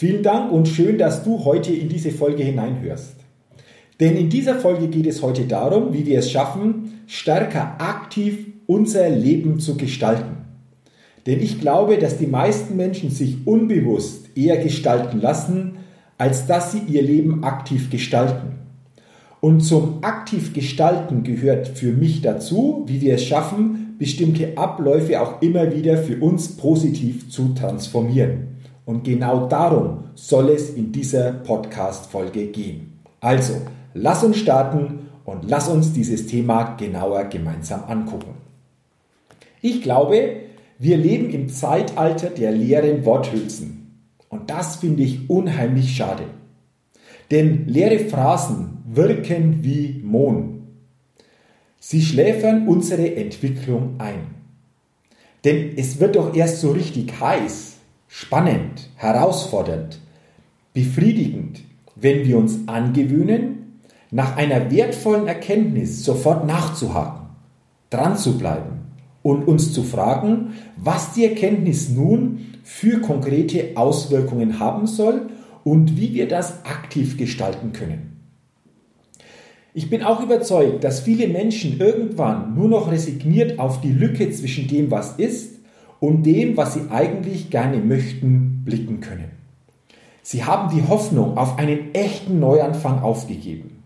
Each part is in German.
Vielen Dank und schön, dass du heute in diese Folge hineinhörst. Denn in dieser Folge geht es heute darum, wie wir es schaffen, stärker aktiv unser Leben zu gestalten. Denn ich glaube, dass die meisten Menschen sich unbewusst eher gestalten lassen, als dass sie ihr Leben aktiv gestalten. Und zum aktiv gestalten gehört für mich dazu, wie wir es schaffen, bestimmte Abläufe auch immer wieder für uns positiv zu transformieren. Und genau darum soll es in dieser Podcast-Folge gehen. Also, lass uns starten und lass uns dieses Thema genauer gemeinsam angucken. Ich glaube, wir leben im Zeitalter der leeren Worthülsen. Und das finde ich unheimlich schade. Denn leere Phrasen wirken wie Mohn. Sie schläfern unsere Entwicklung ein. Denn es wird doch erst so richtig heiß, spannend, herausfordernd, befriedigend, wenn wir uns angewöhnen, nach einer wertvollen Erkenntnis sofort nachzuhaken, dran zu bleiben und uns zu fragen, was die Erkenntnis nun für konkrete Auswirkungen haben soll und wie wir das aktiv gestalten können. Ich bin auch überzeugt, dass viele Menschen irgendwann nur noch resigniert auf die Lücke zwischen dem, was ist und dem, was sie eigentlich gerne möchten, blicken können. Sie haben die Hoffnung auf einen echten Neuanfang aufgegeben.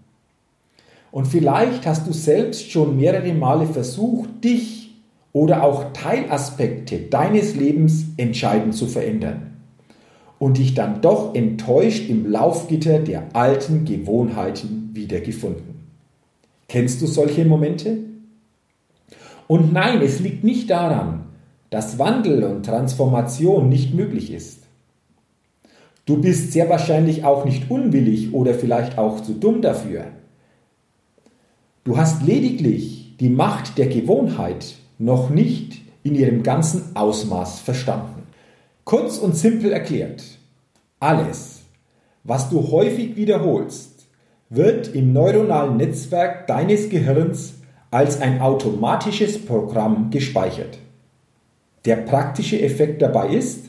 Und vielleicht hast du selbst schon mehrere Male versucht, dich oder auch Teilaspekte deines Lebens entscheidend zu verändern und dich dann doch enttäuscht im Laufgitter der alten Gewohnheiten wiedergefunden. Kennst du solche Momente? Und nein, es liegt nicht daran, dass Wandel und Transformation nicht möglich ist. Du bist sehr wahrscheinlich auch nicht unwillig oder vielleicht auch zu dumm dafür. Du hast lediglich die Macht der Gewohnheit noch nicht in ihrem ganzen Ausmaß verstanden. Kurz und simpel erklärt, alles, was du häufig wiederholst, wird im neuronalen Netzwerk deines Gehirns als ein automatisches Programm gespeichert. Der praktische Effekt dabei ist,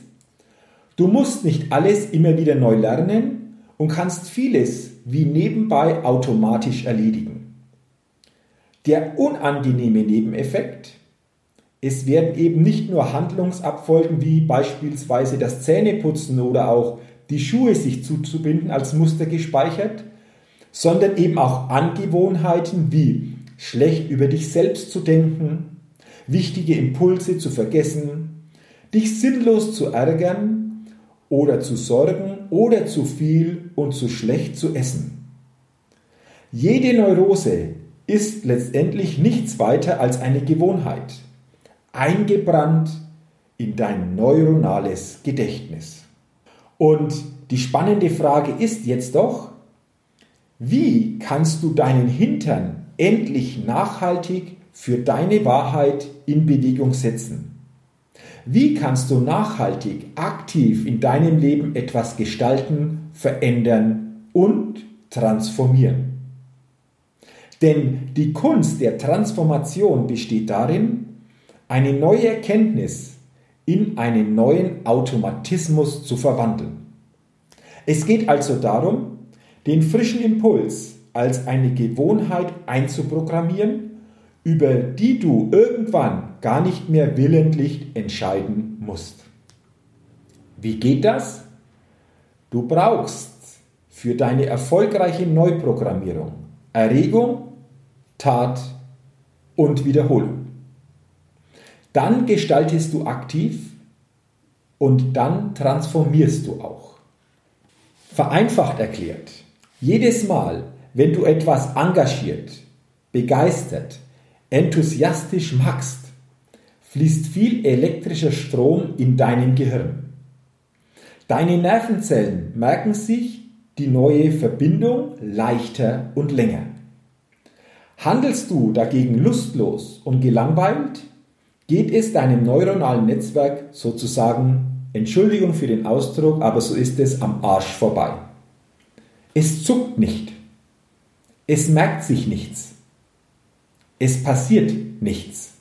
du musst nicht alles immer wieder neu lernen und kannst vieles wie nebenbei automatisch erledigen. Der unangenehme Nebeneffekt, es werden eben nicht nur Handlungsabfolgen wie beispielsweise das Zähneputzen oder auch die Schuhe sich zuzubinden als Muster gespeichert, sondern eben auch Angewohnheiten wie schlecht über dich selbst zu denken, wichtige Impulse zu vergessen, dich sinnlos zu ärgern oder zu sorgen oder zu viel und zu schlecht zu essen. Jede Neurose ist letztendlich nichts weiter als eine Gewohnheit, eingebrannt in dein neuronales Gedächtnis. Und die spannende Frage ist jetzt doch, wie kannst du deinen Hintern endlich nachhaltig für deine Wahrheit in Bewegung setzen? Wie kannst du nachhaltig, aktiv in deinem Leben etwas gestalten, verändern und transformieren? Denn die Kunst der Transformation besteht darin, eine neue Erkenntnis in einen neuen Automatismus zu verwandeln. Es geht also darum, den frischen Impuls als eine Gewohnheit einzuprogrammieren über die du irgendwann gar nicht mehr willentlich entscheiden musst. Wie geht das? Du brauchst für deine erfolgreiche Neuprogrammierung Erregung Tat und Wiederholung. Dann gestaltest du aktiv und dann transformierst du auch. Vereinfacht erklärt, jedes Mal, wenn du etwas engagiert, begeistert, enthusiastisch machst, fließt viel elektrischer Strom in deinem Gehirn. Deine Nervenzellen merken sich die neue Verbindung leichter und länger. Handelst du dagegen lustlos und gelangweilt, geht es deinem neuronalen Netzwerk sozusagen, Entschuldigung für den Ausdruck, aber so ist es am Arsch vorbei. Es zuckt nicht. Es merkt sich nichts. Es passiert nichts.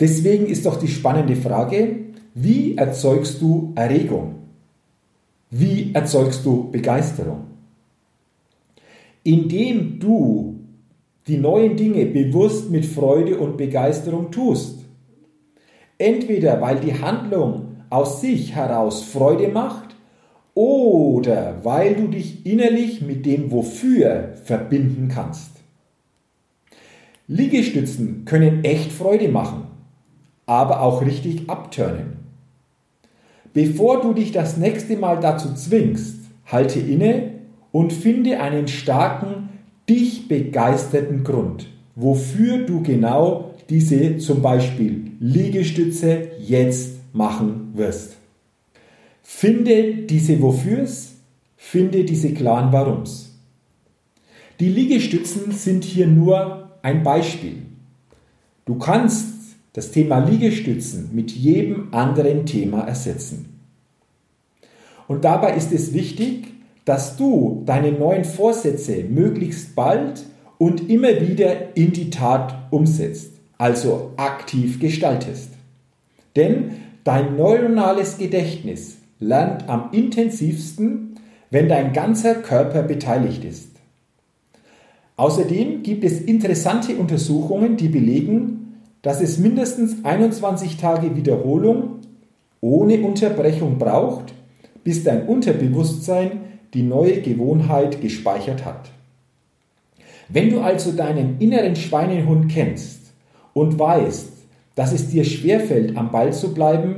Deswegen ist doch die spannende Frage, wie erzeugst du Erregung? Wie erzeugst du Begeisterung? Indem du die neuen Dinge bewusst mit Freude und Begeisterung tust. Entweder weil die Handlung aus sich heraus Freude macht oder weil du dich innerlich mit dem Wofür verbinden kannst. Liegestützen können echt Freude machen aber auch richtig abturnen. Bevor du dich das nächste Mal dazu zwingst, halte inne und finde einen starken, dich begeisterten Grund, wofür du genau diese zum Beispiel Liegestütze jetzt machen wirst. Finde diese Wofürs, finde diese klaren Warums. Die Liegestützen sind hier nur ein Beispiel. Du kannst das Thema Liegestützen mit jedem anderen Thema ersetzen. Und dabei ist es wichtig, dass du deine neuen Vorsätze möglichst bald und immer wieder in die Tat umsetzt, also aktiv gestaltest. Denn dein neuronales Gedächtnis lernt am intensivsten, wenn dein ganzer Körper beteiligt ist. Außerdem gibt es interessante Untersuchungen, die belegen, dass es mindestens 21 Tage Wiederholung ohne Unterbrechung braucht, bis dein Unterbewusstsein die neue Gewohnheit gespeichert hat. Wenn du also deinen inneren Schweinehund kennst und weißt, dass es dir schwerfällt, am Ball zu bleiben,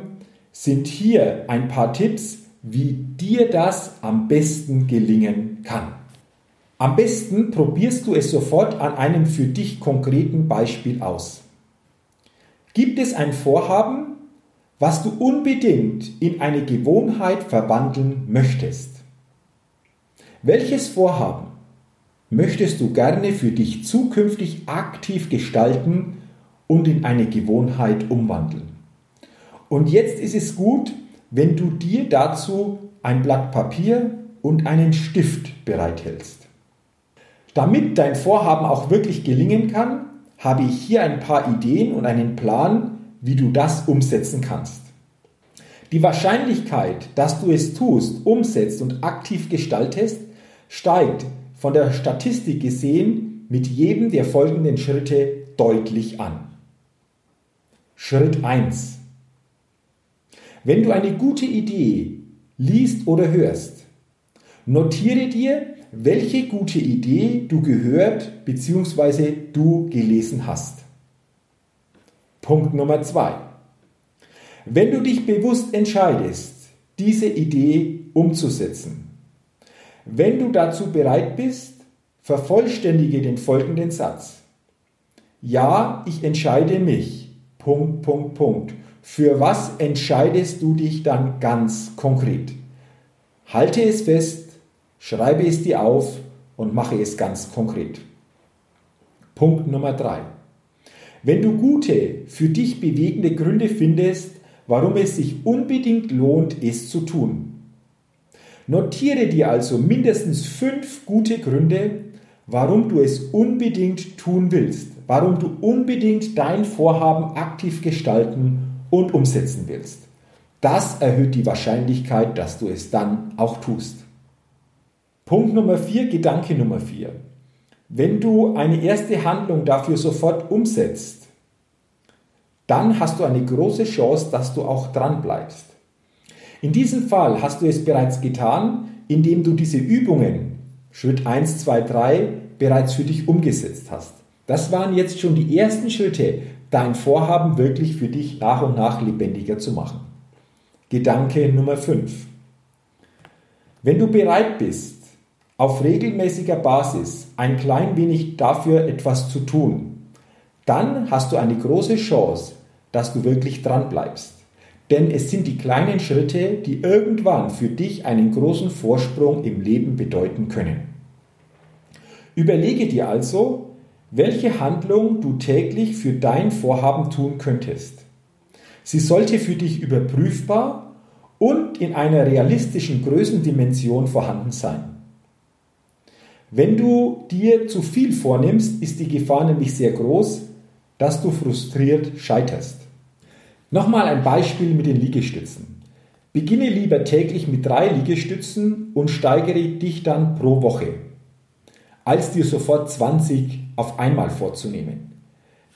sind hier ein paar Tipps, wie dir das am besten gelingen kann. Am besten probierst du es sofort an einem für dich konkreten Beispiel aus. Gibt es ein Vorhaben, was du unbedingt in eine Gewohnheit verwandeln möchtest? Welches Vorhaben möchtest du gerne für dich zukünftig aktiv gestalten und in eine Gewohnheit umwandeln? Und jetzt ist es gut, wenn du dir dazu ein Blatt Papier und einen Stift bereithältst. Damit dein Vorhaben auch wirklich gelingen kann, habe ich hier ein paar Ideen und einen Plan, wie du das umsetzen kannst. Die Wahrscheinlichkeit, dass du es tust, umsetzt und aktiv gestaltest, steigt von der Statistik gesehen mit jedem der folgenden Schritte deutlich an. Schritt 1. Wenn du eine gute Idee liest oder hörst, notiere dir, welche gute Idee du gehört bzw. du gelesen hast. Punkt Nummer zwei. Wenn du dich bewusst entscheidest, diese Idee umzusetzen, wenn du dazu bereit bist, vervollständige den folgenden Satz. Ja, ich entscheide mich. Punkt, Punkt, Punkt. Für was entscheidest du dich dann ganz konkret? Halte es fest, Schreibe es dir auf und mache es ganz konkret. Punkt Nummer drei. Wenn du gute, für dich bewegende Gründe findest, warum es sich unbedingt lohnt, es zu tun. Notiere dir also mindestens fünf gute Gründe, warum du es unbedingt tun willst, warum du unbedingt dein Vorhaben aktiv gestalten und umsetzen willst. Das erhöht die Wahrscheinlichkeit, dass du es dann auch tust. Punkt Nummer vier, Gedanke Nummer vier. Wenn du eine erste Handlung dafür sofort umsetzt, dann hast du eine große Chance, dass du auch dran bleibst. In diesem Fall hast du es bereits getan, indem du diese Übungen, Schritt 1, 2, 3, bereits für dich umgesetzt hast. Das waren jetzt schon die ersten Schritte, dein Vorhaben wirklich für dich nach und nach lebendiger zu machen. Gedanke Nummer 5. Wenn du bereit bist, auf regelmäßiger Basis ein klein wenig dafür etwas zu tun, dann hast du eine große Chance, dass du wirklich dran bleibst. Denn es sind die kleinen Schritte, die irgendwann für dich einen großen Vorsprung im Leben bedeuten können. Überlege dir also, welche Handlung du täglich für dein Vorhaben tun könntest. Sie sollte für dich überprüfbar und in einer realistischen Größendimension vorhanden sein. Wenn du dir zu viel vornimmst, ist die Gefahr nämlich sehr groß, dass du frustriert scheiterst. Nochmal ein Beispiel mit den Liegestützen. Beginne lieber täglich mit drei Liegestützen und steigere dich dann pro Woche, als dir sofort 20 auf einmal vorzunehmen.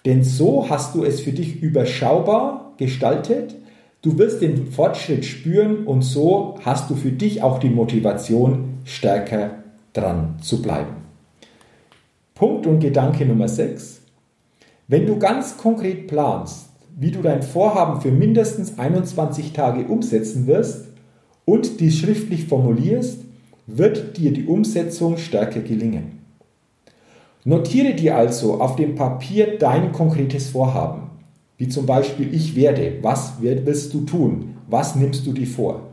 Denn so hast du es für dich überschaubar gestaltet, du wirst den Fortschritt spüren und so hast du für dich auch die Motivation, stärker dran zu bleiben. Punkt und Gedanke Nummer 6. Wenn du ganz konkret planst, wie du dein Vorhaben für mindestens 21 Tage umsetzen wirst und dies schriftlich formulierst, wird dir die Umsetzung stärker gelingen. Notiere dir also auf dem Papier dein konkretes Vorhaben, wie zum Beispiel ich werde, was willst du tun, was nimmst du dir vor.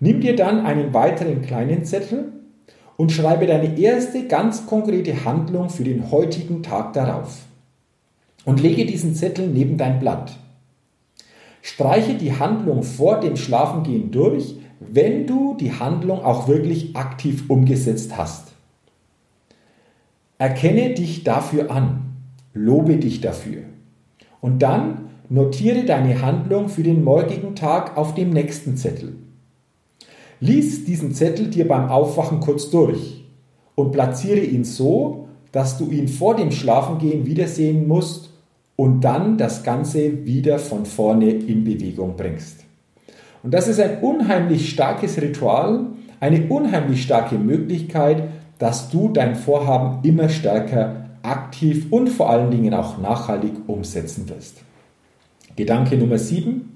Nimm dir dann einen weiteren kleinen Zettel und schreibe deine erste ganz konkrete Handlung für den heutigen Tag darauf und lege diesen Zettel neben dein Blatt. Streiche die Handlung vor dem Schlafengehen durch, wenn du die Handlung auch wirklich aktiv umgesetzt hast. Erkenne dich dafür an, lobe dich dafür und dann notiere deine Handlung für den morgigen Tag auf dem nächsten Zettel. Lies diesen Zettel dir beim Aufwachen kurz durch und platziere ihn so, dass du ihn vor dem Schlafengehen wiedersehen musst und dann das Ganze wieder von vorne in Bewegung bringst. Und das ist ein unheimlich starkes Ritual, eine unheimlich starke Möglichkeit, dass du dein Vorhaben immer stärker aktiv und vor allen Dingen auch nachhaltig umsetzen wirst. Gedanke Nummer 7.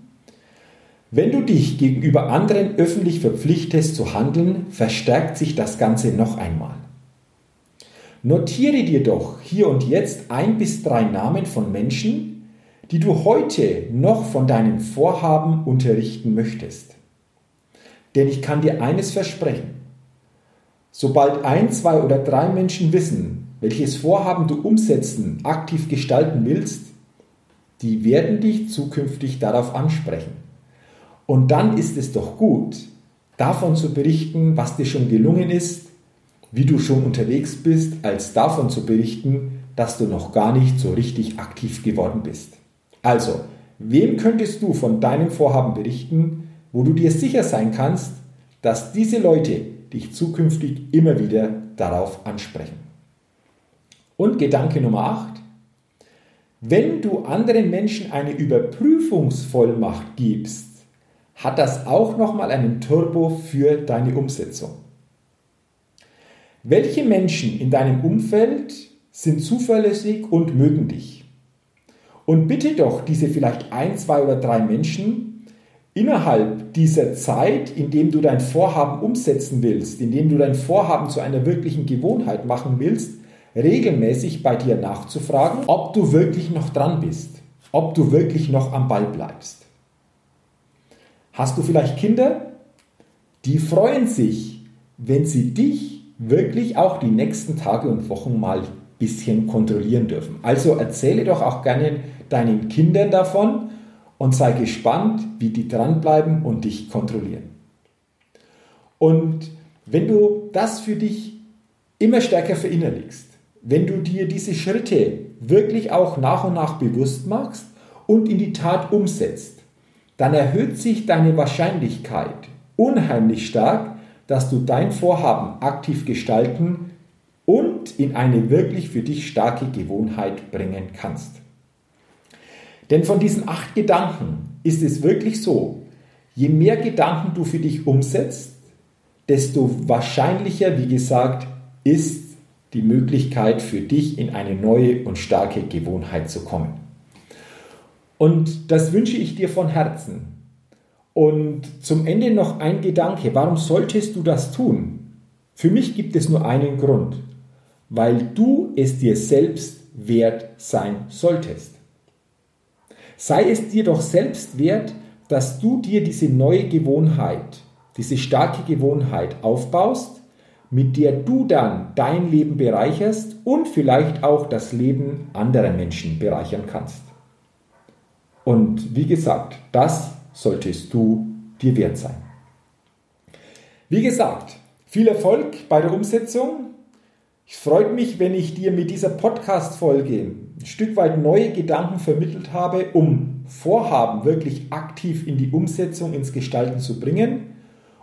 Wenn du dich gegenüber anderen öffentlich verpflichtest zu handeln, verstärkt sich das Ganze noch einmal. Notiere dir doch hier und jetzt ein bis drei Namen von Menschen, die du heute noch von deinem Vorhaben unterrichten möchtest. Denn ich kann dir eines versprechen. Sobald ein, zwei oder drei Menschen wissen, welches Vorhaben du umsetzen, aktiv gestalten willst, die werden dich zukünftig darauf ansprechen. Und dann ist es doch gut, davon zu berichten, was dir schon gelungen ist, wie du schon unterwegs bist, als davon zu berichten, dass du noch gar nicht so richtig aktiv geworden bist. Also, wem könntest du von deinem Vorhaben berichten, wo du dir sicher sein kannst, dass diese Leute dich zukünftig immer wieder darauf ansprechen? Und Gedanke Nummer 8. Wenn du anderen Menschen eine Überprüfungsvollmacht gibst, hat das auch nochmal einen Turbo für deine Umsetzung. Welche Menschen in deinem Umfeld sind zuverlässig und mögen dich? Und bitte doch diese vielleicht ein, zwei oder drei Menschen innerhalb dieser Zeit, in dem du dein Vorhaben umsetzen willst, in dem du dein Vorhaben zu einer wirklichen Gewohnheit machen willst, regelmäßig bei dir nachzufragen, ob du wirklich noch dran bist, ob du wirklich noch am Ball bleibst. Hast du vielleicht Kinder? Die freuen sich, wenn sie dich wirklich auch die nächsten Tage und Wochen mal bisschen kontrollieren dürfen. Also erzähle doch auch gerne deinen Kindern davon und sei gespannt, wie die dranbleiben und dich kontrollieren. Und wenn du das für dich immer stärker verinnerlichst, wenn du dir diese Schritte wirklich auch nach und nach bewusst machst und in die Tat umsetzt, dann erhöht sich deine Wahrscheinlichkeit unheimlich stark, dass du dein Vorhaben aktiv gestalten und in eine wirklich für dich starke Gewohnheit bringen kannst. Denn von diesen acht Gedanken ist es wirklich so, je mehr Gedanken du für dich umsetzt, desto wahrscheinlicher, wie gesagt, ist, die Möglichkeit für dich in eine neue und starke Gewohnheit zu kommen. Und das wünsche ich dir von Herzen. Und zum Ende noch ein Gedanke, warum solltest du das tun? Für mich gibt es nur einen Grund, weil du es dir selbst wert sein solltest. Sei es dir doch selbst wert, dass du dir diese neue Gewohnheit, diese starke Gewohnheit aufbaust, mit der du dann dein Leben bereicherst und vielleicht auch das Leben anderer Menschen bereichern kannst. Und wie gesagt, das solltest du dir wert sein. Wie gesagt, viel Erfolg bei der Umsetzung. Ich freue mich, wenn ich dir mit dieser Podcast-Folge ein Stück weit neue Gedanken vermittelt habe, um Vorhaben wirklich aktiv in die Umsetzung, ins Gestalten zu bringen.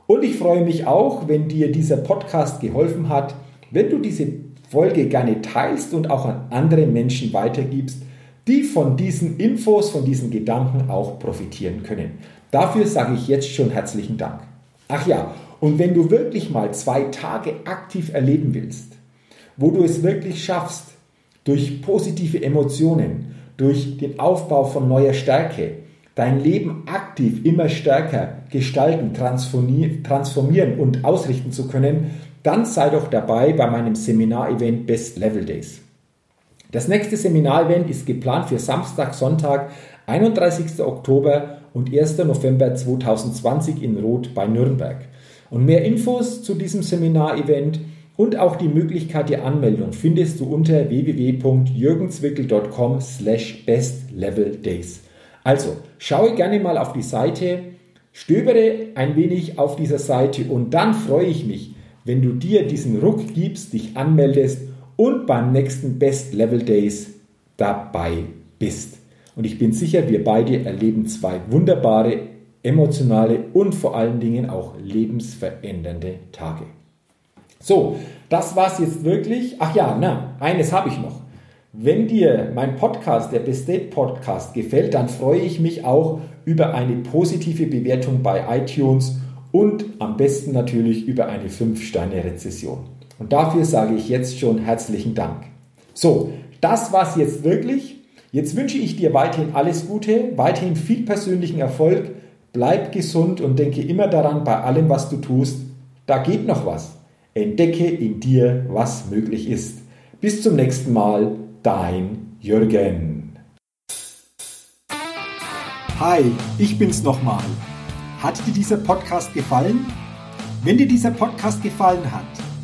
Und ich freue mich auch, wenn dir dieser Podcast geholfen hat, wenn du diese Folge gerne teilst und auch an andere Menschen weitergibst, die von diesen Infos, von diesen Gedanken auch profitieren können. Dafür sage ich jetzt schon herzlichen Dank. Ach ja, und wenn du wirklich mal zwei Tage aktiv erleben willst, wo du es wirklich schaffst, durch positive Emotionen, durch den Aufbau von neuer Stärke, dein Leben aktiv immer stärker gestalten, transformieren und ausrichten zu können, dann sei doch dabei bei meinem Seminar-Event Best Level Days. Das nächste Seminarevent ist geplant für Samstag, Sonntag, 31. Oktober und 1. November 2020 in Roth bei Nürnberg. Und mehr Infos zu diesem Seminarevent und auch die Möglichkeit der Anmeldung findest du unter www.jürgenswickel.com slash bestleveldays. Also, schaue gerne mal auf die Seite, stöbere ein wenig auf dieser Seite und dann freue ich mich, wenn du dir diesen Ruck gibst, dich anmeldest und beim nächsten Best Level Days dabei bist. Und ich bin sicher, wir beide erleben zwei wunderbare, emotionale und vor allen Dingen auch lebensverändernde Tage. So, das war's jetzt wirklich. Ach ja, na, eines habe ich noch. Wenn dir mein Podcast, der Best Date Podcast, gefällt, dann freue ich mich auch über eine positive Bewertung bei iTunes und am besten natürlich über eine 5-Sterne-Rezession. Und dafür sage ich jetzt schon herzlichen Dank. So, das war's jetzt wirklich. Jetzt wünsche ich dir weiterhin alles Gute, weiterhin viel persönlichen Erfolg. Bleib gesund und denke immer daran, bei allem, was du tust, da geht noch was. Entdecke in dir, was möglich ist. Bis zum nächsten Mal, dein Jürgen. Hi, ich bin's nochmal. Hat dir dieser Podcast gefallen? Wenn dir dieser Podcast gefallen hat,